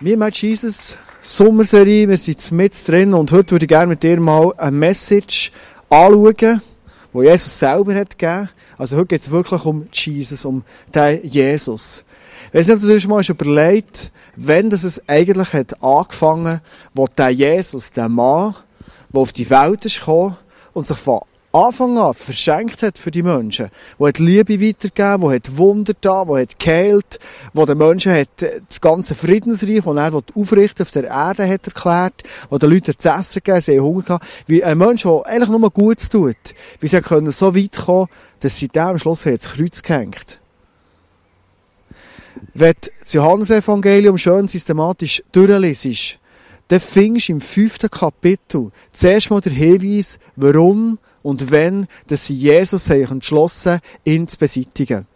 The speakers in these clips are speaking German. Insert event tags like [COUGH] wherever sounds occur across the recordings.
Wir machen Jesus Sommerserie, wir sind mit drin und heute würde ich gerne mit dir mal eine Message anschauen, die Jesus selber hat gegeben. Also heute geht es wirklich um Jesus, um den Jesus. Ich weiß nicht, ob du dir mal überlegt wenn das es eigentlich hat angefangen, wo der Jesus, der Mann, der auf die Welt ist gekommen und sich von Anfang an verschenkt hat für die Menschen, wo hat Liebe weitergegeben, wo hat Wunder da, wo hat geheilt, wo den Menschen hat das ganze Friedensreich, das er aufrichten auf der Erde hat erklärt, wo den Leuten zu essen gegeben, sie haben Hunger gehabt, wie ein Mensch, der eigentlich nur Gutes tut, wie sie können so weit kommen, dass sie da am Schluss ins Kreuz gehängt. Wenn das Johannesevangelium schön systematisch durchliest, dann findest du im fünften Kapitel zuerst mal der Hinweis, warum und wenn, dass sie Jesus sich entschlossen, ihn zu beseitigen.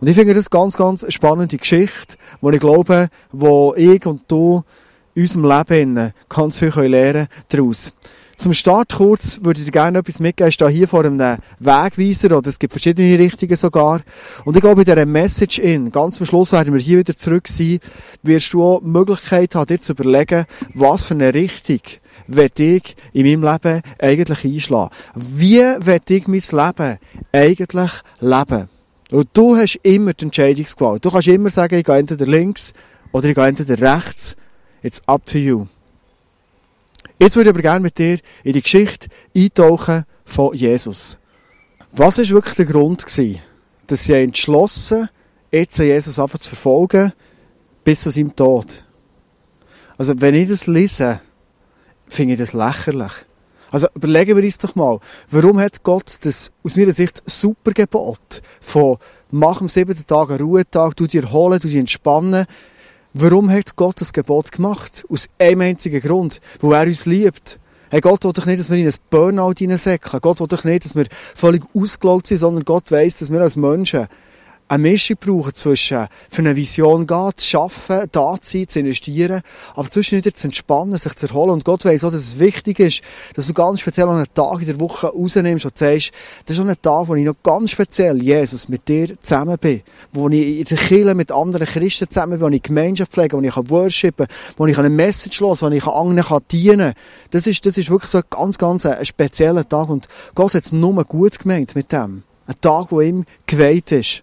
Und ich finde das ganz, ganz eine spannende Geschichte, wo ich glaube, wo ich und du in unserem Leben ganz viel lernen daraus. Zum Start kurz würde ich dir gerne etwas mitgeben. Ich stehe hier vor einem Wegweiser, oder es gibt verschiedene Richtungen sogar. Und ich glaube, in dieser Message in, ganz am Schluss werden wir hier wieder zurück sein, wirst du auch die Möglichkeit haben, dir zu überlegen, was für eine Richtung will ich in meinem Leben eigentlich einschlagen. Wie will ich mein Leben eigentlich leben? Und du hast immer die Entscheidungsgewalt. Du kannst immer sagen, ich gehe entweder links oder ich gehe entweder rechts. It's up to you. Jetzt würde ich aber gerne mit dir in die Geschichte eintauchen von Jesus. Was war wirklich der Grund gewesen, dass sie entschlossen, jetzt Jesus einfach zu verfolgen, bis zu seinem Tod? Also, wenn ich das lese, finde ich das lächerlich. Also, überlegen wir uns doch mal, warum hat Gott das aus meiner Sicht super Gebot von mach am siebten Tag einen Ruhetag, du dir erholen, du dich entspannen, Warum hat Gott das Gebot gemacht? Aus einem einzigen Grund. Wo er uns liebt. Hey, Gott will doch nicht, dass wir in ein Burnout hineinsäckeln. Gott will doch nicht, dass wir völlig ausgelaugt sind, sondern Gott weiss, dass wir als Menschen eine Mischung brauchen zwischen für eine Vision gehen, zu schaffen, da zu sein, zu investieren, aber zwischen wieder zu entspannen, sich zu erholen. Und Gott weiss auch, dass es wichtig ist, dass du ganz speziell einen Tag in der Woche rausnimmst und sagst, das ist auch ein Tag, wo ich noch ganz speziell, Jesus, mit dir zusammen bin, wo ich in der Kirche mit anderen Christen zusammen bin, wo ich Gemeinschaft pflege, wo ich worshipen kann, wo ich eine Message los, wo ich anderen dienen kann. Das ist, das ist wirklich so ein ganz, ganz ein spezieller Tag und Gott hat es nur gut gemeint mit dem. Ein Tag, wo ihm geweiht ist.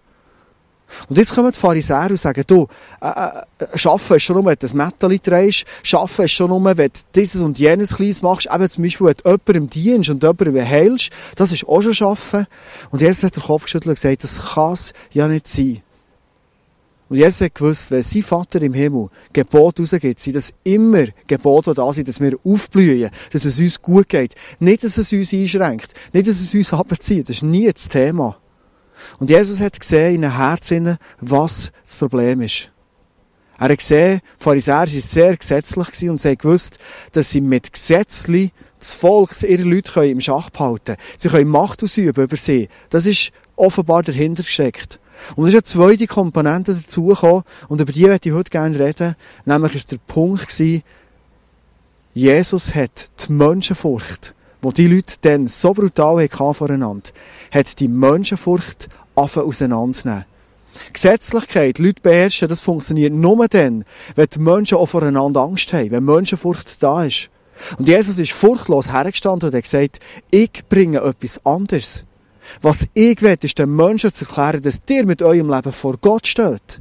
Und jetzt kommen die Pharisäer und sagen, du, äh, äh, Schaffen ist schon nur, wenn du ein Mätteli drehst, Schaffen ist schon nur, wenn du dieses und jenes Kleines machst, eben zum Beispiel, wenn du jemandem dienst und jemandem heilst, das ist auch schon Schaffen. Und Jesus hat den Kopf geschüttelt und gesagt, das kann es ja nicht sein. Und Jesus hat gewusst, wenn sein Vater im Himmel Gebot rausgibt, sind das immer Gebote da sind, dass wir aufblühen, dass es uns gut geht. Nicht, dass es uns einschränkt, nicht, dass es uns [LAUGHS] abzieht. Das ist nie das Thema. Und Jesus hat gesehen in den Herzen, was das Problem ist. Er hat gesehen, die Pharisäer waren sehr gesetzlich und sie haben gewusst, dass sie mit Gesetzli das Volk, ihre Leute im Schach behalten können. Sie können Macht ausüben über sie. Das ist offenbar dahinter gesteckt. Und es ist eine zweite Komponente dazugekommen, und über die werde ich heute gerne reden. Nämlich ist der Punkt gewesen, Jesus hat die Menschenfurcht wo die Leute dann so brutal hatten voreinander, hat die Menschenfurcht auseinanderzunehmen. Gesetzlichkeit, Leute beherrschen, das funktioniert nur dann, wenn die Menschen auch voreinander Angst haben, wenn Menschenfurcht da ist. Und Jesus ist furchtlos hergestanden und hat gesagt, ich bringe etwas anderes. Was ich will, ist den Menschen zu erklären, dass ihr mit eurem Leben vor Gott steht.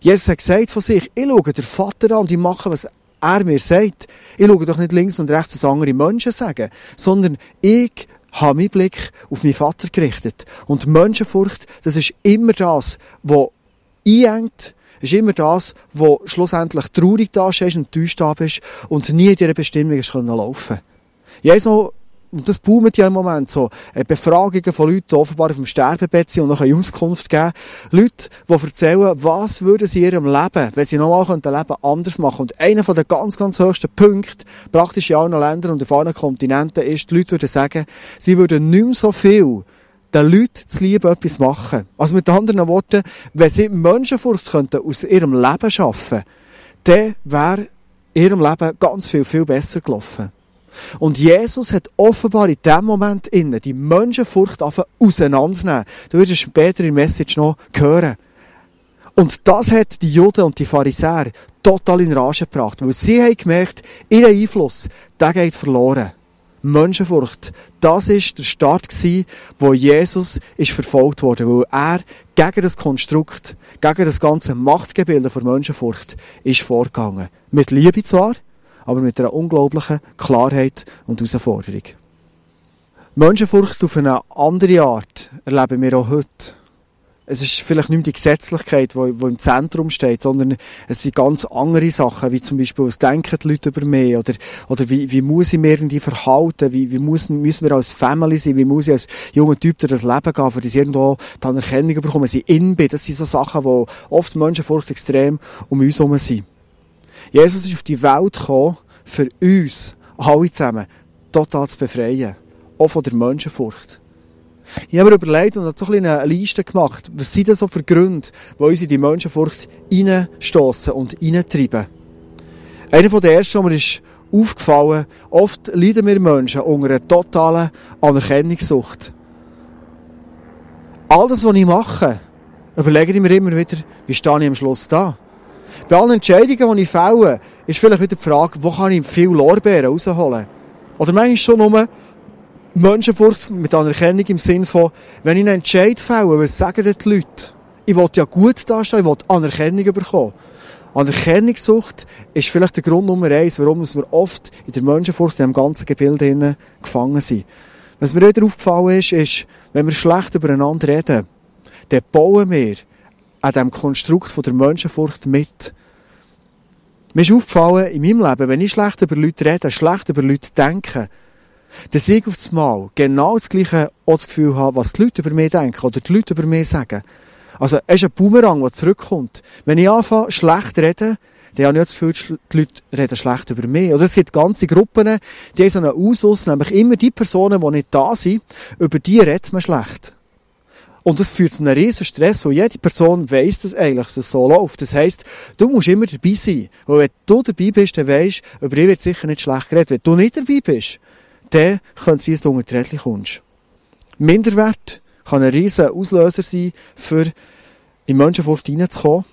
Jesus hat gesagt von sich, ich schaue den Vater an und ich mache, was er mir sagt. Ich schaue doch nicht links und rechts, was andere Menschen sagen, sondern ich habe meinen Blick auf meinen Vater gerichtet. Und Menschenfurcht, das ist immer das, was einengt, ist immer das, was schlussendlich traurig da ist und enttäuscht da bist und nie in dieser Bestimmung laufen können. Und das boomt ja im Moment so, äh, Befragungen von Leuten, die offenbar auf dem Sterbebett sind und noch eine Auskunft geben. Leute, die erzählen, was würden sie in ihrem Leben, wenn sie nochmal könnten Leben anders machen. Und einer den ganz, ganz höchsten Punkten, praktisch in allen Ländern und auf allen Kontinenten, ist, die Leute würden sagen, sie würden nicht mehr so viel den Leuten zu lieben etwas machen. Also mit anderen Worten, wenn sie Menschenfurcht könnten aus ihrem Leben schaffen, dann wäre ihrem Leben ganz viel, viel besser gelaufen. Und Jesus hat offenbar in dem Moment innen die Menschenfurcht auseinanderzunehmen. Du wirst es später in der Message noch hören. Und das hat die Juden und die Pharisäer total in Rage gebracht, weil sie haben gemerkt, ihr Einfluss, der geht verloren. Menschenfurcht, das ist der Start gewesen, wo Jesus ist verfolgt wurde, weil er gegen das Konstrukt, gegen das ganze Machtgebilde von Menschenfurcht ist vorgegangen. Mit Liebe zwar, aber mit einer unglaublichen Klarheit und Herausforderung. Menschenfurcht auf eine andere Art erleben wir auch heute es ist vielleicht nicht mehr die Gesetzlichkeit, die, im Zentrum steht, sondern es sind ganz andere Sachen, wie zum Beispiel, was denken die Leute über mich, oder, oder wie, wie muss ich mich irgendwie verhalten, wie, wie muss, müssen wir als Family sein, wie muss ich als junger Typ durch das Leben gehen, für das irgendwo die Anerkennung bekommen, sie in bin. Das sind so Sachen, wo oft Menschenfurcht extrem um uns herum sind. Jesus ist auf die Welt gekommen, für uns, alle zusammen, total zu befreien. Auch von der Menschenfurcht. Ich habe mir überlegt und habe so ein eine Liste gemacht. Was sind denn so für Gründe, die uns in die Menschenfurcht reinstossen und reintreiben? Einer den ersten, der mir ist aufgefallen, oft leiden wir Menschen unter einer totalen Anerkennungssucht. All das, was ich mache, überlege ich mir immer wieder, wie stehe ich am Schluss da? Bei allen Entscheidungen, die ich fälle, ist vielleicht wieder die Frage, wo kann ich viel Lorbeeren rausholen? Oder manchmal schon nur, Menschenfurcht mit Anerkennung im Sinn von, wenn ich einen Entscheid fälle, was sagen die Leute? Ich will ja gut dastehen, ich will Anerkennung bekommen. Anerkennungssucht ist vielleicht der Grund Nummer eins, warum wir oft in der Menschenfurcht, in dem ganzen Gebilde gefangen sind. Was mir wieder aufgefallen ist, ist, wenn wir schlecht übereinander reden, dann bauen wir an diesem Konstrukt von der Menschenfurcht mit. Mir ist aufgefallen, in meinem Leben, wenn ich schlecht über Leute rede, schlecht über Leute denke, dass ich auf Mal genau das Gleiche das Gefühl habe, was die Leute über mich denken oder die Leute über mich sagen. Also, es ist ein Boomerang, der zurückkommt. Wenn ich anfange, schlecht reden, dann habe ich das Gefühl, die Leute reden schlecht über mich. Oder es gibt ganze Gruppen, die haben so einen Ausus, nämlich immer die Personen, die nicht da sind, über die redet man schlecht. Und das führt zu einem riesen Stress, wo jede Person weiss, dass eigentlich es so läuft. Das heisst, du musst immer dabei sein. Weil wenn du dabei bist, dann weisst, über dich wird sicher nicht schlecht geredet. Wenn du nicht dabei bist, dann könnte es sein, dass du unter die kommst. Minderwert kann ein riesen Auslöser sein, für in Menschenfurcht reinzukommen.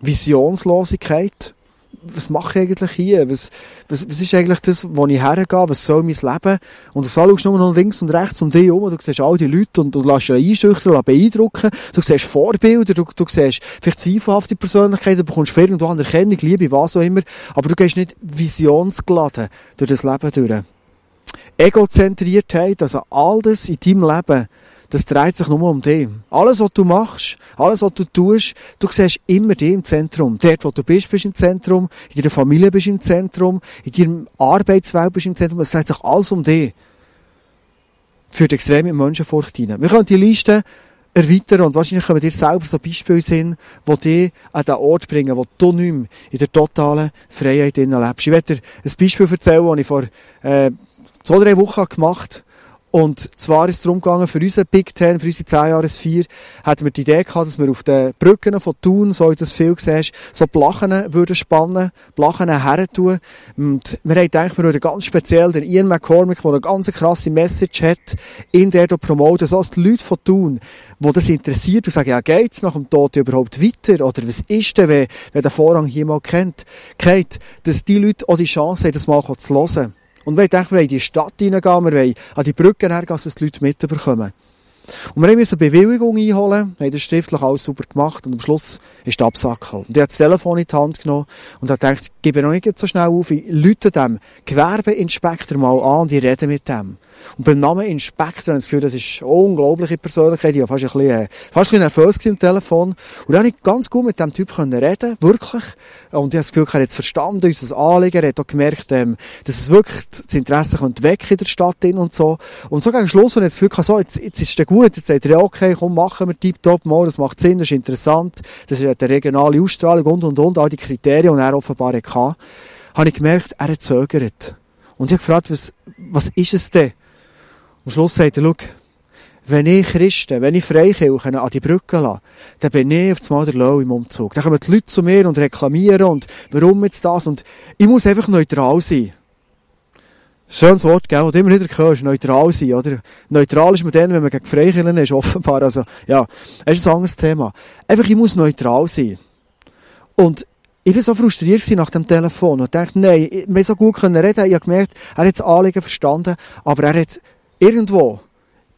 Visionslosigkeit. Was mache ich eigentlich hier? Was, was, was ist eigentlich das, wo ich hergehe? Was soll mein Leben? Und du schaust nur noch links und rechts um dich herum. Du siehst all die Leute und du lässt dich einschüchtern, beeindrucken. Du siehst Vorbilder, du, du siehst vielleicht zweifelhafte Persönlichkeiten, du bekommst für irgendwo Anerkennung, Liebe, was auch immer. Aber du gehst nicht visionsgeladen durch das Leben durch. Egozentriertheit, also all das in deinem Leben, das dreht sich nur um dich. Alles, was du machst, alles, was du tust, du siehst immer dich im Zentrum. Dort, wo du bist, bist du im Zentrum, in deiner Familie bist du im Zentrum, in deinem Arbeitswelt bist du im Zentrum. Es dreht sich alles um dich. Führt extrem in Menschenfurcht hinein. Wir können die Liste erweitern und wahrscheinlich können dir selber so Beispiele sein, die dich an den Ort bringen, wo du nicht mehr in der totalen Freiheit lebst. Ich werde dir ein Beispiel erzählen, das ich vor äh, zwei, drei Wochen gemacht und zwar ist es darum gegangen, für unsere Big Ten, für unsere 10 Jahres 4, hatten wir die Idee gehabt, dass wir auf den Brücken von Thun, so wie du das viel siehst, so Blachen würden spannen, Blachen her tun. Und wir haben gedacht, wir würden ganz speziell den Ian McCormick, der eine ganz krasse Message hat, in der promoten, so dass die Leute von Thun, die das interessiert und sagen, ja, geht's nach dem Tod überhaupt weiter? Oder was ist denn, wenn, wenn der Vorrang hier mal kennt, geht, dass die Leute auch die Chance haben, das mal zu hören. Und wir denken, wir wollen in die Stadt hineingehen, wir wollen an die Brücken hergehen, dass die Leute mitbekommen. Und wir mussten eine Bewilligung einholen, haben das schriftlich alles super gemacht und am Schluss ist die Absage gekommen. Und ich habe das Telefon in die Hand genommen und habe gedacht, gebe noch nicht so schnell auf, ich lüte dem Gewerbeinspektor mal an und ich rede mit dem. Und beim Namen Inspektor habe ich das Gefühl, das ist eine unglaubliche Persönlichkeit. Ich war fast ein bisschen, äh, fast ein bisschen nervös am Telefon. Und dann konnte ich ganz gut mit dem Typ reden, wirklich. Und ich habe das Gefühl, er hat es verstanden, unser Anliegen. Er hat auch gemerkt, ähm, dass es wirklich das Interesse weg in der Stadt und so. Und so gegen Schluss habe ich das Gefühl, so, jetzt, jetzt ist es gut. Jetzt sagt er, ja, okay, komm, machen wir tipptopp mal, das macht Sinn, das ist interessant. Das ist eine regionale Ausstrahlung und, und, und, all die Kriterien, die er offenbar hatte. Habe ich gemerkt, er zögert. Und ich habe gefragt, was, was ist es denn? Am Schluss sagt er, wenn ich Christen, wenn ich Freikirchen an die Brücke lasse, dann bin ich auf einmal der Low im Umzug. Dann kommen die Leute zu mir und reklamieren und warum jetzt das und ich muss einfach neutral sein. Schönes Wort, gell, das immer wieder hörst, neutral sein, oder? Neutral ist man dann, wenn man gegen Freikirchen ist, offenbar, also, ja, das ist ein anderes Thema. Einfach, ich muss neutral sein. Und ich war so frustriert nach dem Telefon und dachte, nein, wir so gut reden. Ich habe gemerkt, er hat das Anliegen verstanden, aber er hat irgendwo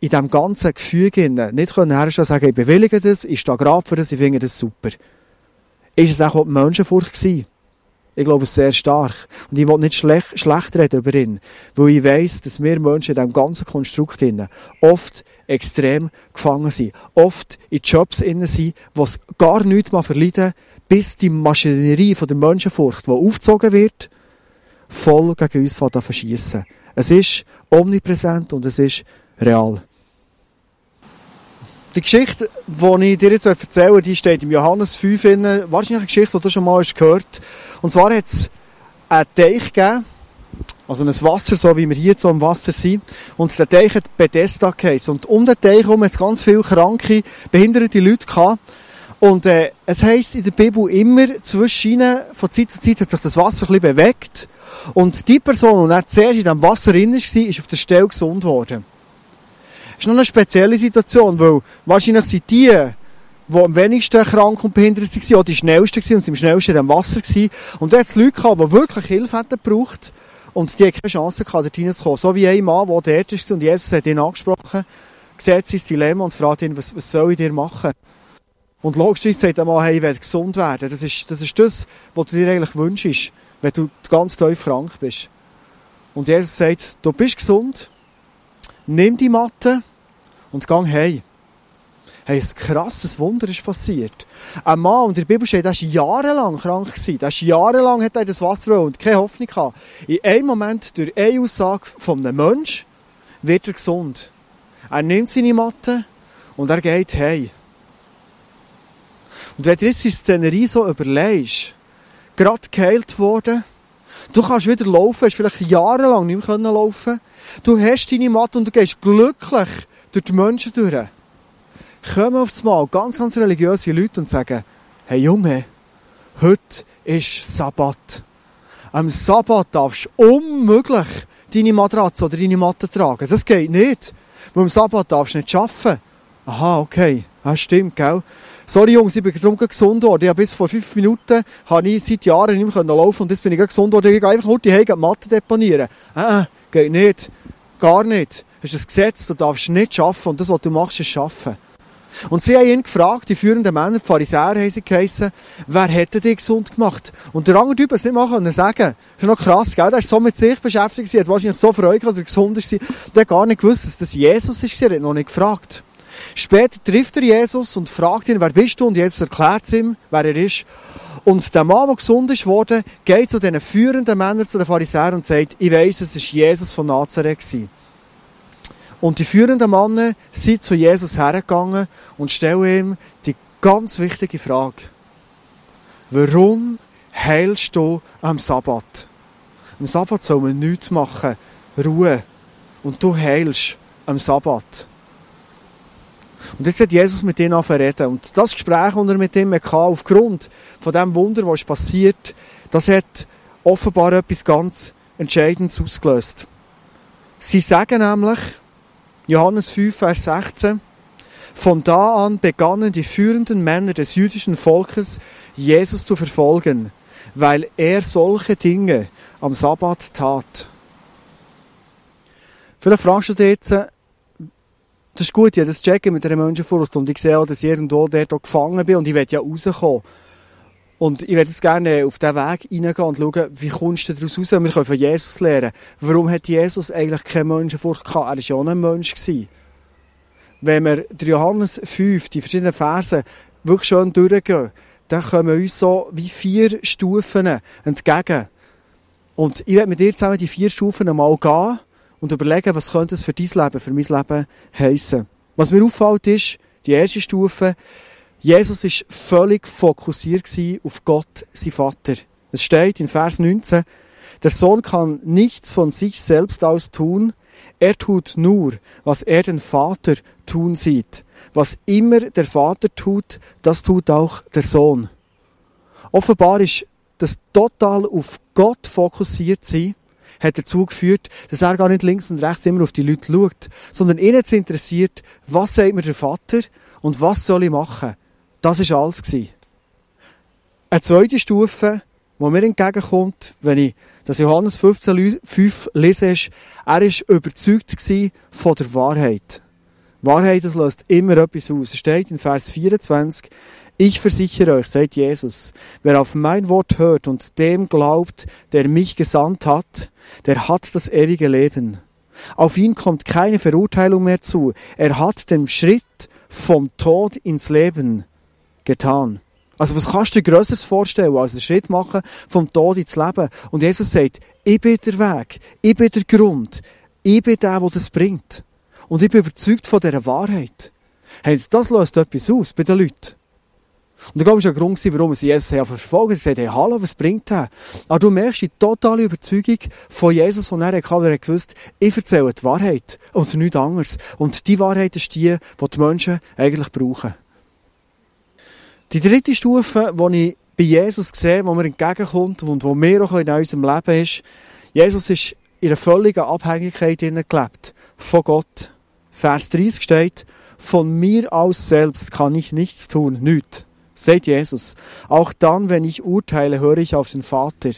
in diesem ganzen Gefüge nicht können herstellen sagen, ich bewillige das, ich stehe gerade für das, ich finde das super. Ist es auch die Menschenfurcht gewesen? Ich glaube, es sehr stark. Und ich will nicht schlecht, schlecht reden über ihn, weil ich weiss, dass wir Menschen in diesem ganzen Konstrukt oft extrem gefangen sind. Oft in Jobs sind, wo es gar nichts mehr verleiden, bis die Maschinerie von der Menschenfurcht, die aufgezogen wird, voll gegen uns verschießen. Es ist omnipräsent und es ist real. Die Geschichte, die ich dir jetzt erzähle, die steht im Johannes 5 in, wahrscheinlich eine Geschichte, die du schon mal gehört hast. Und zwar hat es einen Teich gegeben, also ein Wasser, so wie wir hier so im Wasser sind. Und der Teich hat Bethesda geheißen. Und um den Teich herum hat es ganz viele kranke, behinderte Leute gehabt. Und äh, es heisst in der Bibel immer, zwischen ihnen, von Zeit zu Zeit hat sich das Wasser ein bisschen bewegt. Und die Person, die zuerst in diesem Wasser drin war, ist auf der Stelle gesund worden ist noch eine spezielle Situation, weil wahrscheinlich sind die, die am wenigsten krank und behindert waren, auch die schnellsten waren und sind am schnellsten in dem Wasser waren. Und da hat Leute gehabt, die wirklich Hilfe hätten gebraucht und die hatten keine Chance gehabt, dort reinzukommen. So wie ein Mann, der dort ist und Jesus hat ihn angesprochen, sieht sein Dilemma und fragt ihn, was, was soll ich dir machen? Und logisch sagt der Mann, hey, ich will gesund werden. Das ist, das ist das, was du dir eigentlich wünschst, wenn du ganz tief krank bist. Und Jesus sagt, du bist gesund, nimm die Matte, und gang hey. Hey, ein krasses Wunder ist passiert. Ein Mann, und in der Bibel steht, der war jahrelang krank. Gewesen. Der ist jahrelang hat er das Wasser und keine Hoffnung gehabt. In einem Moment, durch eine Aussage von einem Menschen, wird er gesund. Er nimmt seine Matte und er geht hey. Und wenn du jetzt die Szenerie so überlegst, gerade geheilt worden, du kannst wieder laufen, hast vielleicht jahrelang nicht mehr laufen Du hast deine Matte und du gehst glücklich durch die Menschen durch, kommen aufs Mal ganz, ganz religiöse Leute und sagen, hey Junge, heute ist Sabbat. Am Sabbat darfst du unmöglich deine Matratze oder deine Matte tragen. Das geht nicht. Weil am Sabbat darfst du nicht arbeiten. Aha, okay. Das stimmt, gell? Sorry Jungs, ich bin darum gesund worden. Ich bis vor fünf Minuten habe ich seit Jahren nicht mehr laufen und jetzt bin ich gesund worden. Ich gehe einfach nur die Matte deponieren. Ah, geht nicht. Gar nicht. Das ist ein Gesetz, du darfst nicht arbeiten und das, was du machst, ist arbeiten. Und sie haben ihn gefragt, die führenden Männer, die Pharisäer haben sie geheissen, wer hätte dich gesund gemacht? Und der andere Typ es nicht machen können sagen. Das ist noch krass, gell? Der ist so mit sich beschäftigt, sie hat wahrscheinlich so Freude, dass er gesund ist. Der hat gar nicht gewusst, dass das Jesus ist, er hat noch nicht gefragt. Später trifft er Jesus und fragt ihn, wer bist du? Und Jesus erklärt ihm, wer er ist. Und der Mann, der gesund ist worden, geht zu den führenden Männern, zu den Pharisäern und sagt, ich weiss, es ist Jesus von Nazareth gewesen. Und die führenden Männer sind zu Jesus hergegangen und stellen ihm die ganz wichtige Frage. Warum heilst du am Sabbat? Am Sabbat soll man nichts machen, Ruhe. Und du heilst am Sabbat. Und jetzt hat Jesus mit ihnen reden. Und das Gespräch, das er mit ihm hatte, aufgrund von dem Wunder, was passiert, das hat offenbar etwas ganz Entscheidendes ausgelöst. Sie sagen nämlich, Johannes 5, Vers 16. Von da an begannen die führenden Männer des jüdischen Volkes, Jesus zu verfolgen, weil er solche Dinge am Sabbat tat. Vielleicht fragst du dich jetzt, das ist gut, ja, das checken mit einer Menschenfurcht und ich sehe auch, dass ich irgendwo dort gefangen bin und ich will ja rauskommen. Und ich würde jetzt gerne auf diesen Weg hineingehen und schauen, wie kommst du daraus raus? Wir können von Jesus lernen. Warum hat Jesus eigentlich keine Menschenfurcht gehabt? Er war ja auch ein Mensch. Wenn wir Johannes 5, die verschiedenen Verse, wirklich schön durchgehen, dann kommen uns so wie vier Stufen entgegen. Und ich werde mit dir zusammen die vier Stufen einmal gehen und überlegen, was könnte es für dein Leben, für mein Leben heissen. Was mir auffällt ist, die erste Stufe, Jesus ist völlig fokussiert auf Gott, sein Vater. Es steht in Vers 19, der Sohn kann nichts von sich selbst aus tun, er tut nur, was er den Vater tun sieht. Was immer der Vater tut, das tut auch der Sohn. Offenbar ist das total auf Gott fokussiert sein, hat dazu geführt, dass er gar nicht links und rechts immer auf die Leute schaut, sondern ihn jetzt interessiert, was sagt mir der Vater und was soll ich machen? Das war alles. Eine zweite Stufe, die mir entgegenkommt, wenn ich das Johannes 15,5 lese, ist, er war überzeugt von der Wahrheit. Wahrheit, das löst immer etwas aus. Es steht in Vers 24, ich versichere euch, sagt Jesus, wer auf mein Wort hört und dem glaubt, der mich gesandt hat, der hat das ewige Leben. Auf ihn kommt keine Verurteilung mehr zu. Er hat den Schritt vom Tod ins Leben getan. Also was kannst du dir Größeres vorstellen, als einen Schritt machen vom Tod ins Leben? Und Jesus sagt, ich bin der Weg, ich bin der Grund, ich bin der, der das bringt. Und ich bin überzeugt von dieser Wahrheit. Hey, das löst etwas aus bei den Leuten. Und ich glaube, das war ein Grund, warum sie Jesus verfolgen. Sie sagen, hey, hallo, was bringt der? Aber du merkst die totale Überzeugung von Jesus, und er hatte, er gewusst, ich erzähle die Wahrheit und nichts anderes. Und die Wahrheit ist die, die die Menschen eigentlich brauchen. Die dritte Stufe, die ich bei Jesus sehe, wo mir entgegenkommt und wo mir auch in unserem Leben ist, Jesus ist in einer völligen Abhängigkeit gelebt von Gott. Vers 30 steht, von mir aus selbst kann ich nichts tun, nichts. Sagt Jesus. Auch dann, wenn ich urteile, höre ich auf den Vater.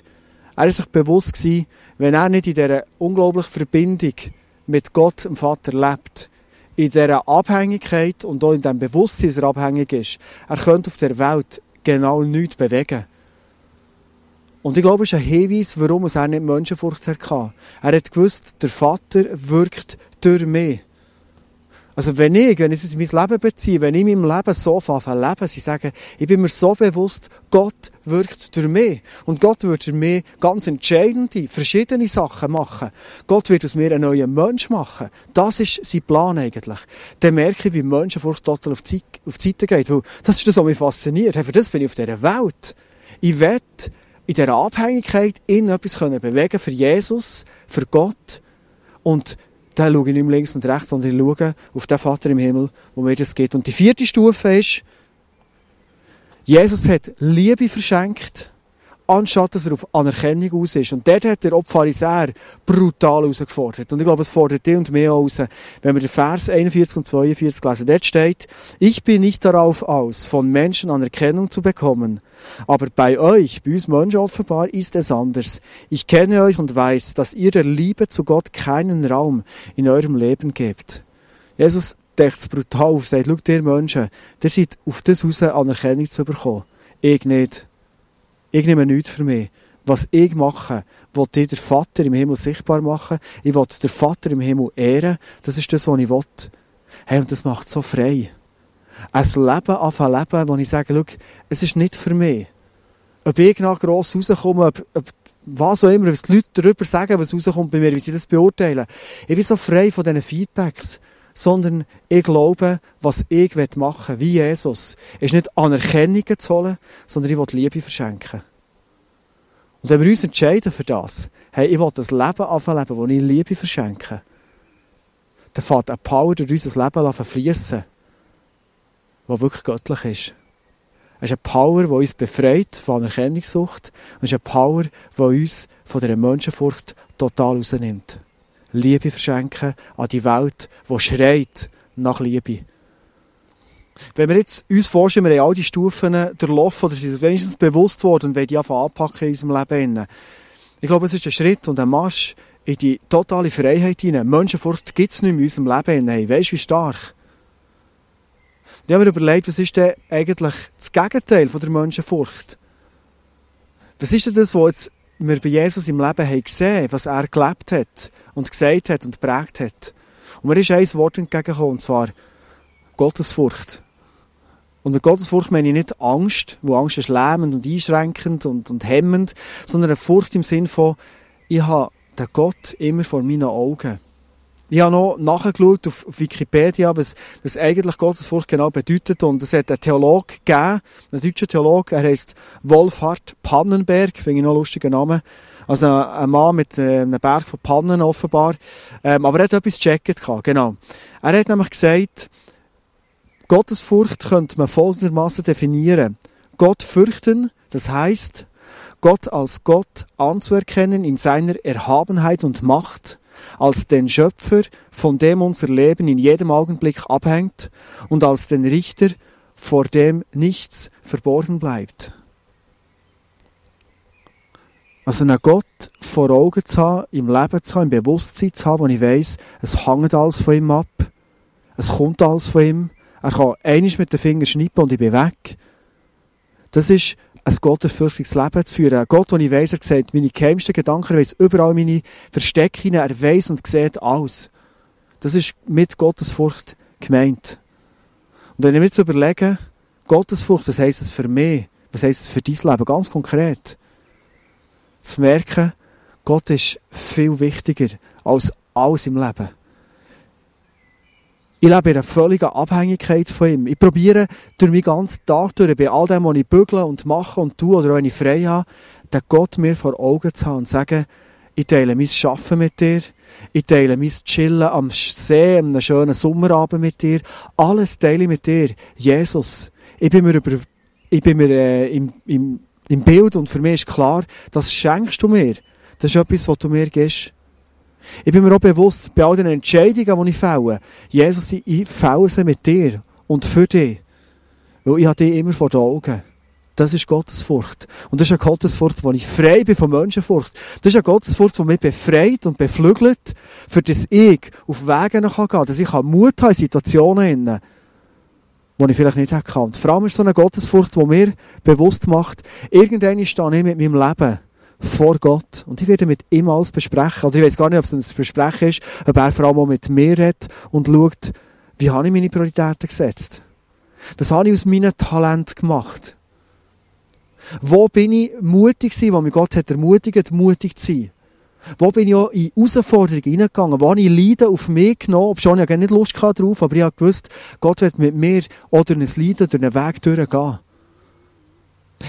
Er ist sich bewusst gewesen, wenn er nicht in dieser unglaublichen Verbindung mit Gott, dem Vater, lebt, in dieser Abhängigkeit und auch in dem Bewusstsein, dass er abhängig ist, er könnte auf der Welt genau nichts bewegen. Und ich glaube, es ist ein Hinweis, warum er nicht Menschenfurcht hatte. Er hat gewusst, der Vater wirkt durch mich. Also wenn ich, wenn ich es in mein Leben beziehe, wenn ich in meinem Leben so anfange leben, sie sagen, ich bin mir so bewusst, Gott wirkt durch mich. Und Gott wird durch mich ganz entscheidende, verschiedene Sachen machen. Gott wird aus mir einen neuen Mensch machen. Das ist sein Plan eigentlich. Dann merke ich, wie Menschenfurcht total auf die, auf die Seite geht. Weil das ist das, was mich fasziniert. Für das bin ich auf dieser Welt. Ich will in dieser Abhängigkeit in etwas bewegen für Jesus, für Gott. Und dann schaue ich nicht mehr links und rechts, sondern ich schaue auf den Vater im Himmel, wo mir das geht. Und die vierte Stufe ist, Jesus hat Liebe verschenkt, anstatt dass er auf Anerkennung aus ist. Und dort hat der Pharisäer brutal herausgefordert. Und ich glaube, es fordert die und mehr aus, wenn wir den Vers 41 und 42 lesen. Dort steht, ich bin nicht darauf aus, von Menschen Anerkennung zu bekommen. Aber bei euch, bei uns Menschen offenbar, ist es anders. Ich kenne euch und weiß, dass ihr der Liebe zu Gott keinen Raum in eurem Leben gebt. Jesus deckt es brutal auf, sagt, schaut ihr Menschen, ihr seid auf das raus Anerkennung zu bekommen. Ich nicht. Ich nehme nichts für mich. Was ich mache, will ich der Vater im Himmel sichtbar machen. Ich will den Vater im Himmel ehren. Das ist das, was ich will. Hey, und das macht so frei. Ein Leben anfangen leben, wo ich sage, es ist nicht für mich. Ob ich nach gross rauskomme, ob, ob was auch immer, was die Leute darüber sagen, was rauskommt bei mir, wie sie das beurteilen. Ich bin so frei von diesen Feedbacks sondern ich glaube, was ich machen will, wie Jesus, ist nicht Anerkennung zu holen, sondern ich will Liebe verschenken. Und wenn wir uns entscheiden für das, hey, ich will das Leben anfangen wo ich Liebe verschenke, dann fängt eine Power durch unser Leben fließen, die wirklich göttlich ist. Es ist eine Power, die uns befreit von Anerkennungssucht. Und es ist eine Power, die uns von dieser Menschenfurcht total rausnimmt. Liebe verschenken an die Welt, die schreit nach Liebe. Wenn wir jetzt uns vorstellen, wir haben all die Stufen durchlaufen oder sind wenigstens bewusst worden und wollen die einfach anpacken in unserem Leben. Ich glaube, es ist ein Schritt und ein Marsch in die totale Freiheit hinein. Menschenfurcht gibt es nicht mehr in unserem Leben. Hey, weißt du, wie stark? Und ich habe mir überlegt, was ist denn eigentlich das Gegenteil von der Menschenfurcht? Was ist denn das, was jetzt wir bei Jesus im Leben haben gesehen, was er gelebt hat und gesagt hat und prägt hat. Und mir ist ein Wort entgegengekommen, und zwar Gottesfurcht. Und mit Gottesfurcht meine ich nicht Angst, wo Angst ist lähmend und einschränkend und, und hemmend, sondern eine Furcht im Sinn von, ich habe den Gott immer vor meinen Augen. Ich habe noch nachgeschaut auf Wikipedia, was, was eigentlich Gottesfurcht genau bedeutet. Und es hat einen Theolog gegeben, einen deutschen Theolog, er heißt Wolfhard Pannenberg, finde ich noch einen lustigen Namen. Also ein, Mann mit äh, einem Berg von Pannen offenbar. Ähm, aber er hat etwas gecheckt genau. Er hat nämlich gesagt, Gottesfurcht könnte man folgendermaßen definieren. Gott fürchten, das heißt, Gott als Gott anzuerkennen in seiner Erhabenheit und Macht, als den Schöpfer, von dem unser Leben in jedem Augenblick abhängt und als den Richter, vor dem nichts verborgen bleibt. Also einen Gott vor Augen zu haben, im Leben zu haben, im Bewusstsein zu haben, wo ich weiss, es hängt alles von ihm ab. Es kommt alles von ihm. Er kann einiges mit den Fingern schnippen und ich bin weg. Das ist ein gottesfürchtiges Leben zu führen. Ein Gott, wo ich weiss, er sieht meine geheimsten Gedanken, er weiss überall meine Verstecke er weiss und sieht alles. Das ist mit Gottesfurcht gemeint. Und wenn ich mir jetzt überlege, Gottesfurcht, was heisst es für mich? Was heisst es für dein Leben? Ganz konkret. Zu merken, Gott ist viel wichtiger als alles im Leben. Ich lebe in einer völligen Abhängigkeit von ihm. Ich probiere durch meinen ganzen Tag durch, bei all dem, was ich bügle und mache und tue, oder wenn ich frei habe, den Gott mir vor Augen zu haben und zu sagen, ich teile mein Schaffen mit dir, ich teile mein Chillen am See, einem schönen Sommerabend mit dir, alles teile ich mit dir. Jesus, ich bin mir, über, ich bin mir äh, im, im, im Bild und für mich ist klar, das schenkst du mir. Das ist etwas, was du mir gibst. Ich bin mir auch bewusst, bei all den Entscheidungen, die ich fälle, Jesus, ich fälle sie mit dir und für dich. Weil ich habe dich immer vor den Augen. Das ist Gottesfurcht. Und das ist eine Gottesfurcht, wo ich frei bin von Menschenfurcht. Das ist eine Gottesfurcht, die mich befreit und beflügelt, für das ich auf Wege gehen kann, dass ich Mut habe in Situationen, die ich vielleicht nicht hätte Und vor allem ist so eine Gottesfurcht, die mir bewusst macht, irgendwann stehe ich mit meinem Leben vor Gott. Und ich werde mit ihm alles besprechen. Oder ich weiß gar nicht, ob es ein Besprechen ist, ob er vor allem auch mit mir redet und schaut, wie habe ich meine Prioritäten gesetzt? Was habe ich aus meinem Talent gemacht? Wo bin ich mutig gewesen, wo mich Gott hat ermutigt, mutig zu sein? Wo bin ich auch in Herausforderungen hineingegangen? Wo habe ich Leiden auf mich genommen? Ob schon ich gar nicht Lust drauf, aber ich habe gewusst, Gott wird mit mir oder ein Leiden durch einen Weg durchgehen.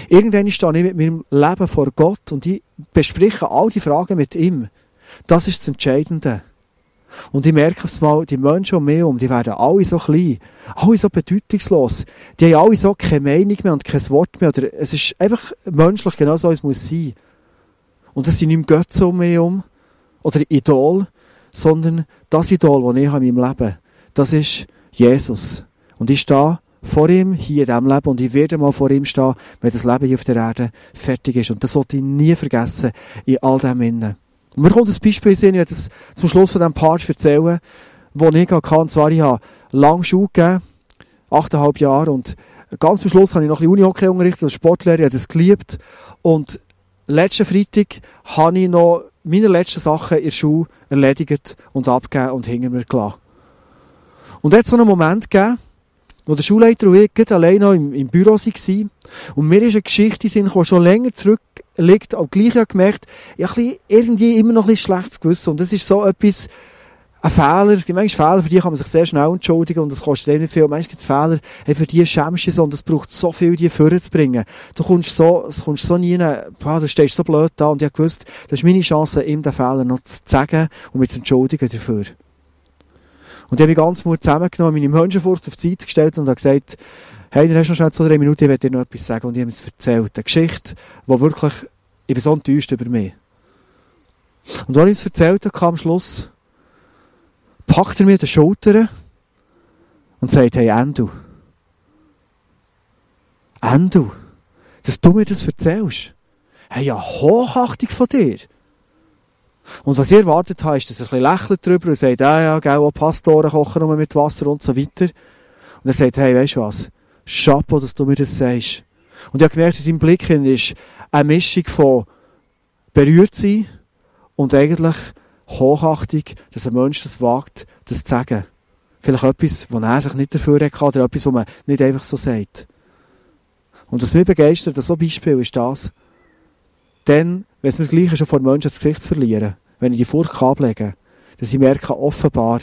Irgendwann stehe ich mit meinem Leben vor Gott und ich bespreche all die Fragen mit ihm. Das ist das Entscheidende. Und ich merke aufs Mal, die Menschen um mich herum, die werden alle so klein, alle so bedeutungslos. Die haben alle so keine Meinung mehr und kein Wort mehr. Oder es ist einfach menschlich genau so, es muss sein. Und das sind nicht Götze um mich herum oder Idol, sondern das Idol, das ich habe in meinem Leben, das ist Jesus. Und ich stehe vor ihm hier in diesem Leben und ich werde mal vor ihm stehen, wenn das Leben hier auf der Erde fertig ist. Und das sollte ich nie vergessen in all dem Innen. Und mir kommt ein Beispiel in ich werde das zum Schluss von diesem Part erzählen, wo ich kann. Und zwar, ich habe lange Schule gegeben, achteinhalb Jahre, und ganz am Schluss habe ich noch ein bisschen Unihockey unterrichtet, als Sportlehrer, ich habe das geliebt. Und letzten Freitag habe ich noch meine letzten Sachen in der Schule erledigt und abgegeben und hinter mir gelassen. Und jetzt so einen Moment gegeben, wo der Schulleiter und ich allein noch im, im Büro waren. Und mir ist eine Geschichte in die schon länger zurückliegt, aber gleich habe gemerkt, ich habe irgendwie immer noch ein bisschen schlechtes Gewissen. Und das ist so etwas, ein Fehler, es gibt manchmal Fehler, für die kann man sich sehr schnell entschuldigen und das kostet eh nicht viel. Manchmal gibt es Fehler, hey, für die schämst du so und es braucht so viel, die vorzubringen. Du kommst so, du kommst so nie, boah, du stehst so blöd da und ich gewusst, das ist meine Chance, ihm den Fehler noch zu sagen und mich zu entschuldigen dafür. Und ich habe mich ganz Mut zusammengenommen, meine Menschenfurcht auf die Seite gestellt und habe gesagt, hey, du hast noch schnell zwei, drei Minuten, ich werde dir noch etwas sagen. Und ich habe es erzählt. Eine Geschichte, die wirklich, ich bin so enttäuscht über mich. Und als ich es erzählt habe, kam am Schluss, packt er mir die Schultern und sagt, hey, Endo. Endo, dass du mir das erzählst. Hey, ja, Hochachtung von dir. Und was ich erwartet habe, ist, dass er ein bisschen lächelt drüber und sagt, ah ja, gell, auch Pastoren kochen nur mit Wasser und so weiter. Und er sagt, hey, weißt du was? Chapeau, dass du mir das sagst. Und ich habe gemerkt, in seinem Blick ist eine Mischung von berührt sein und eigentlich Hochachtung, dass ein Mensch das wagt, das zu sagen. Vielleicht etwas, wo er sich nicht dafür hat oder etwas, was man nicht einfach so sagt. Und was mich begeistert, das so Beispiel ist das, dann wenn es mir gleich ist, vor Menschen das Gesicht zu verlieren, wenn ich die Furcht ablegen kann, dass ich merke, offenbar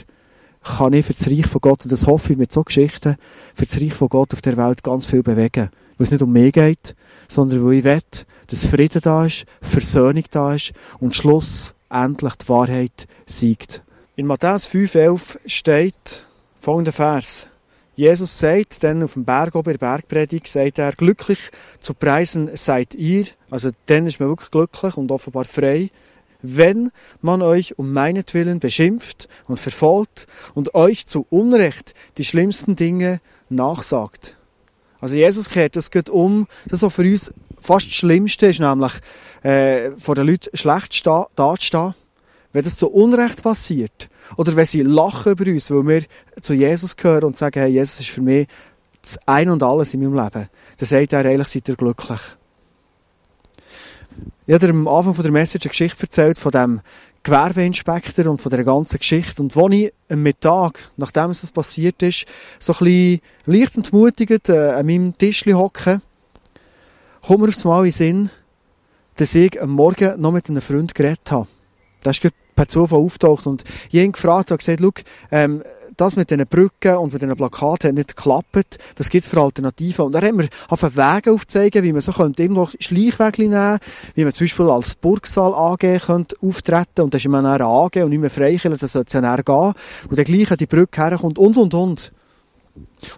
kann ich für das Reich von Gott, und das hoffe ich mit so Geschichten, für das Reich von Gott auf der Welt ganz viel bewegen. Weil es nicht um mich geht, sondern weil ich will, dass Frieden da ist, Versöhnung da ist und schlussendlich die Wahrheit siegt. In Matthäus 5,11 steht folgender Vers. Jesus sagt dann auf dem Berg oben Bergpredigt, sagt er, glücklich zu preisen seid ihr, also dann ist man wirklich glücklich und offenbar frei, wenn man euch um meinetwillen beschimpft und verfolgt und euch zu Unrecht die schlimmsten Dinge nachsagt. Also Jesus kehrt das geht um, das was für uns fast das Schlimmste ist, nämlich äh, vor den Leuten schlecht dazustehen, wenn das zu Unrecht passiert. Oder wenn sie lachen über uns, weil wir zu Jesus gehören und sagen, hey, Jesus ist für mich das Ein und Alles in meinem Leben. Dann sagt er, eigentlich seid ihr glücklich. Ich habe am Anfang der Message eine Geschichte erzählt von dem Gewerbeinspektor und von der ganzen Geschichte. Und als ich am Mittag, nachdem es passiert ist, so ein bisschen leicht entmutigend äh, an meinem Tisch hocke, kommt mir aufs Mal in den Sinn, dass ich am Morgen noch mit einem Freund geredet habe. Das ist per Zufall auftaucht und habe ihn gefragt und gesagt, ähm, das mit diesen Brücken und mit diesen Plakaten hat nicht geklappt. Was gibt es für Alternativen? Und da haben wir auf Wege aufzeigen, wie man so könnte irgendwo Schleichwege nehmen wie man zum Beispiel als Burgsaal AG könnte auftreten und dann ist man eine AG und nicht mehr Freikirche, das sollte ja gehen. Und dann gleich an die Brücke herkommt und, und, und.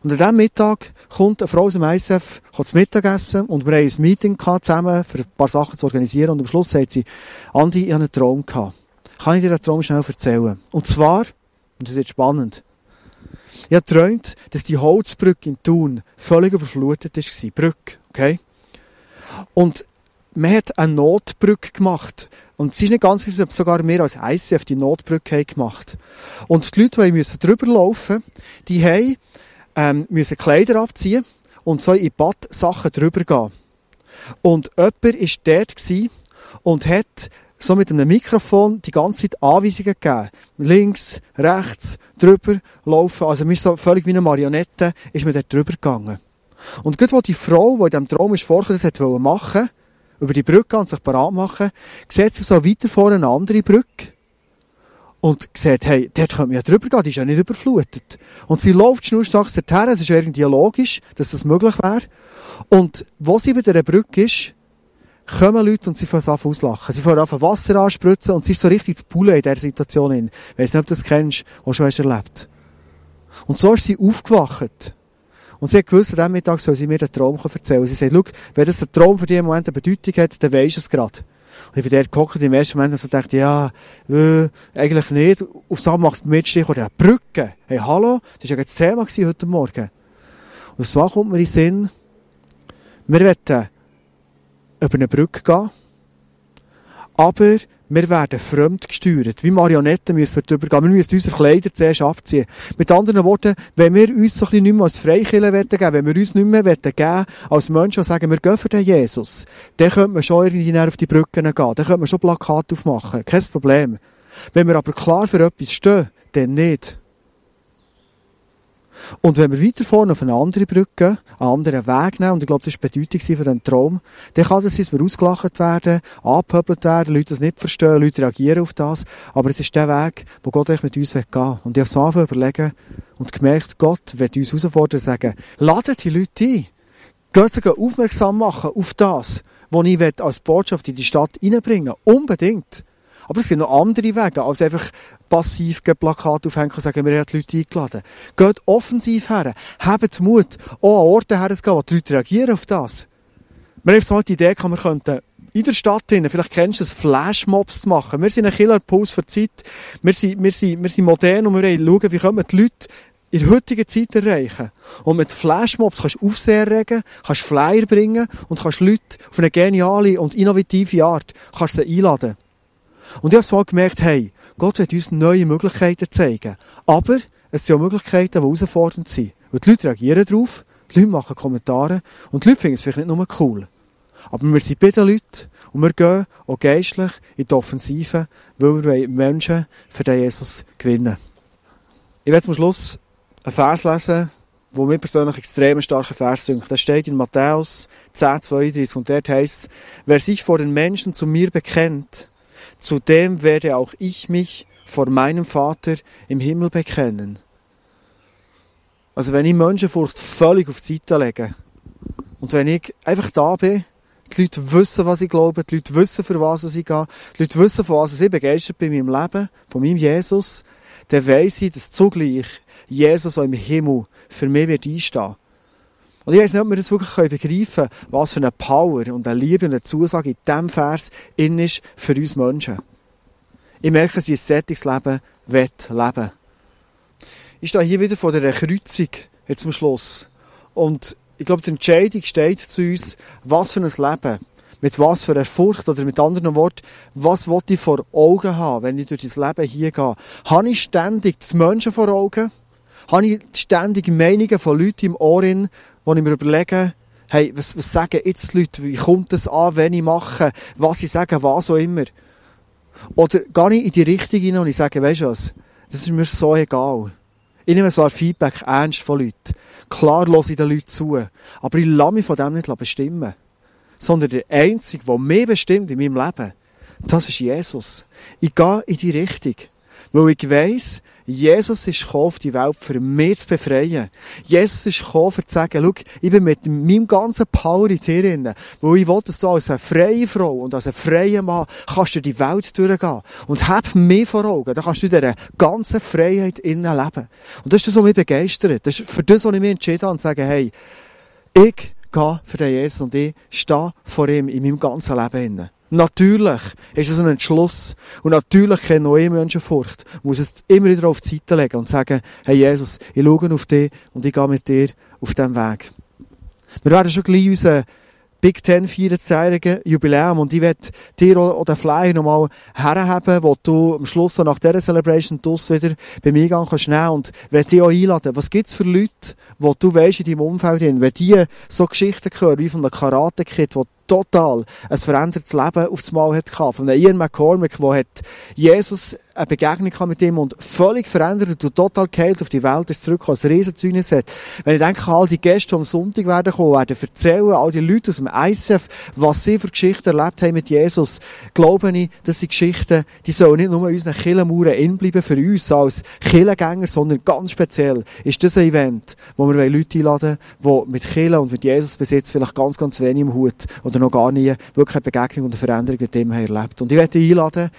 Und an diesem Mittag kommt eine Frau aus dem ISF zum Mittagessen und wir haben ein Meeting zusammen, für ein paar Sachen zu organisieren und am Schluss sagt sie, Andi, ich hatte einen Traum. Gehabt. Kann ich dir den Traum schnell erzählen? Und zwar, und das ist jetzt spannend, ich habe geträumt, dass die Holzbrücke in Thun völlig überflutet war. Brücke, okay? Und man hat eine Notbrücke gemacht. Und es ist nicht ganz sicher, ob sogar wir als ICF die Notbrücke haben gemacht Und die Leute, die müssen drüber laufen die haben, ähm, müssen Kleider abziehen und so in Bad Sachen drüber gehen. Und jemand war dort und hat so mit einem Mikrofon die ganze Zeit Anweisungen gegeben. Links, rechts, drüber laufen. Also mir so völlig wie eine Marionette ist mir dort drüber gegangen. Und gerade wo die Frau, die in diesem Traum ist, vorher das hat machen über die Brücke und sich parat machen, sieht sie so weiter vor eine andere Brücke. Und sieht, hey, dort können wir ja drüber gehen, die ist ja nicht überflutet. Und sie läuft schnurstracks dorthin, es ist ja irgendwie logisch, dass das möglich wäre. Und wo sie bei dieser Brücke ist, kommen Leute und sie fangen an auslachen. Sie fangen an Wasser anspritzen und sie ist so richtig zu Pulle in dieser Situation. Ich weiss nicht, ob du das kennst, was schon hast erlebt. Und so ist sie aufgewacht. Und sie hat gewusst, an diesem Mittag soll sie mir den Traum erzählen. Sie sagt, schau, wenn das der Traum für dich Moment eine Bedeutung hat, dann weisst du es gerade. Und ich bin dort gehockt im ersten Moment und so dachte, ja, äh, eigentlich nicht. Auf Sam macht es mit Stich oder Brücke. Hey, hallo, das war ja das Thema heute Morgen. Und Mal kommt mir in den Sinn, wir wollen über eine Brücke gehen. Aber wir werden fremd gesteuert. Wie Marionetten müssen wir drüber gehen. Wir müssen unsere Kleider zuerst abziehen. Mit anderen Worten, wenn wir uns so ein bisschen nicht mehr als Freikirche geben wenn wir uns nicht mehr geben als Menschen, die sagen, wir gehen für den Jesus, dann könnte man schon irgendwie auf die Brücken gehen. Dann könnte man schon Plakate aufmachen. Kein Problem. Wenn wir aber klar für etwas stehen, dann nicht. Und wenn wir weiter vorne auf eine andere Brücke, einen anderen Weg nehmen, und ich glaube, das war die Bedeutung von diesem Traum, dann kann das, dass wir ausgelacht werden, angepöbelt werden, Leute das nicht verstehen, Leute reagieren auf das, aber es ist der Weg, wo Gott euch mit uns gehen will. Und ich habe es Anfang überlegen und gemerkt, Gott wird uns herausfordern und sagen, ladet die Leute ein. Geht sie aufmerksam machen auf das, was ich als Botschaft in die Stadt reinbringen Unbedingt. Aber es gibt noch andere Wege, als einfach passiv Plakate aufhängen und sagen, wir haben die Leute eingeladen. Geht offensiv her. Habt Mut, auch an Orte herzugehen, wo die Leute reagieren auf das. Wir haben so die Idee, man könnte in der Stadt hinein, vielleicht kennst du es, Flashmobs zu machen. Wir sind ein Killerpuls für die Zeit. Wir sind, wir sind, wir sind modern und wir schauen, wie können wir die Leute in der heutigen Zeit erreichen. Und mit Flashmobs kannst du Aufsehen regen, kannst Flyer bringen und kannst Leute auf eine geniale und innovative Art kannst sie einladen. Und ich habe mal gemerkt, hey, Gott wird uns neue Möglichkeiten zeigen. Aber es sind auch Möglichkeiten, die herausfordernd sind. Und die Leute reagieren darauf, die Leute machen Kommentare und die Leute finden es vielleicht nicht nur cool. Aber wir sind bei den Leuten und wir gehen auch geistlich in die Offensive, weil wir Menschen für den Jesus gewinnen Ich werde zum Schluss einen Vers lesen, wo mir persönlich extrem starker Vers sind. Das steht in Matthäus 10, 32 und dort heißt wer sich vor den Menschen zu mir bekennt, Zudem werde auch ich mich vor meinem Vater im Himmel bekennen. Also wenn ich Menschenfurcht völlig auf die Seite lege und wenn ich einfach da bin, die Leute wissen, was ich glaube, die Leute wissen, für was ich gehe, die Leute wissen, von was ich begeistert bin in meinem Leben, von meinem Jesus, dann weiss ich, dass zugleich Jesus auch im Himmel für mich wird einstehen. Und ich weiß nicht, ob wir das wirklich begreifen können, was für eine Power und eine Liebe und eine Zusage in diesem Vers in ist für uns Menschen. Ich merke, dass ich ein Leben leben Ich stehe hier wieder vor der Kreuzung, jetzt zum Schluss. Und ich glaube, die Entscheidung steht zu uns, was für ein Leben, mit was für einer Furcht oder mit anderen Worten, was will ich vor Augen haben, wenn ich durch das Leben hier gehe? Habe ich ständig die Menschen vor Augen? Habe ich ständig Meinungen von Leuten im Ohr, wo ich mir überlege, hey, was, was sagen jetzt die Leute, wie kommt das an, wenn ich mache, was ich sage, was auch immer? Oder gehe ich in die Richtung hinein und ich sage, weißt du was, das ist mir so egal. Ich nehme zwar Feedback ernst von Leuten. Klar höre ich den Leuten zu. Aber ich lasse mich von dem nicht bestimmen. Sondern der Einzige, der mich bestimmt in meinem Leben, das ist Jesus. Ich gehe in die Richtung. Weil ich weiss, Jesus ist gekommen auf die Welt, für mich zu befreien. Jesus ist gekommen, um zu sagen, schau, ich bin mit meinem ganzen Power in dir drin. Weil ich will, dass du als eine freie Frau und als ein freier Mann kannst du die Welt durchgehen. Und hab mich vor Augen. Dann kannst du in dieser ganzen Freiheit innen leben. Und das ist das, was mich begeistert. Das ist für das, was ich mich entschieden habe, und sage, hey, ich gehe für den Jesus und ich stehe vor ihm in meinem ganzen Leben innen. Natürlich ist es ein Entschluss. Und natürlich kennt neue Menschenfurcht. Muss es immer wieder auf die Seite legen und sagen, hey Jesus, ich schaue auf dich und ich gehe mit dir auf diesem Weg. Wir werden schon gleich unseren Big Ten 24 Jubiläum und ich werde dir auch den Flyer nochmal herhaben, wo du am Schluss nach dieser Celebration wieder bei mir gehen kannst nehmen und werde dich auch einladen. Was gibt's für Leute, wo du weißt in deinem Umfeld wenn die so Geschichten hören, wie von der Karate-Kid, total ein verändertes Leben aufs Mal hat gehabt. Von Ian McCormick, der hat Jesus eine Begegnung mit ihm und völlig verändert und total geheilt auf die Welt ist zurückgekommen, ein Riesenzeugnis hat. Wenn ich denke, all die Gäste, die am Sonntag werden kommen, werden erzählen, all die Leute aus dem ICF, was sie für Geschichten erlebt haben mit Jesus, glaube ich, dass die Geschichten, die sollen nicht nur in unseren Killenmauern inbleiben für uns als Killengänger, sondern ganz speziell ist das ein Event, wo wir Leute einladen wollen, die mit Killen und mit Jesus bis jetzt vielleicht ganz, ganz wenig im Hut oder noch gar nie wirklich eine Begegnung und eine Veränderung mit haben erlebt. Und ich werde dich einladen,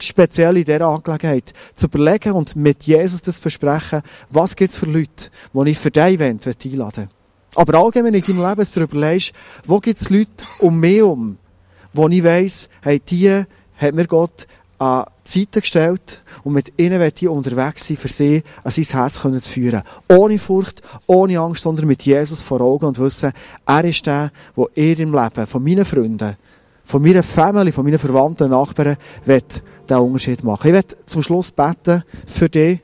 speziell in dieser Angelegenheit zu überlegen und mit Jesus das besprechen, was gibt es für Leute, die ich für diesen Event einladen will. Aber allgemein in deinem Leben zu überlegst, wo gibt es Leute um mich um, wo ich weiss, hey, die hat mir Gott an die Seite gestellt und mit ihnen wird ich unterwegs sein, für sie an sein Herz können zu führen. Ohne Furcht, ohne Angst, sondern mit Jesus vor Augen und wissen, er ist der, der ihr im Leben von meinen Freunden, von meiner Familie, von meinen Verwandten, Nachbarn, wird den Unterschied machen. Ich werde zum Schluss beten für dich.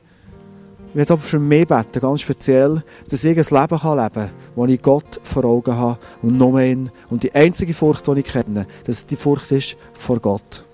Ich werde aber für mich beten, ganz speziell, dass ich ein Leben kann leben kann, wo ich Gott vor Augen habe und nur ihn. Und die einzige Furcht, die ich kenne, dass die Furcht ist vor Gott.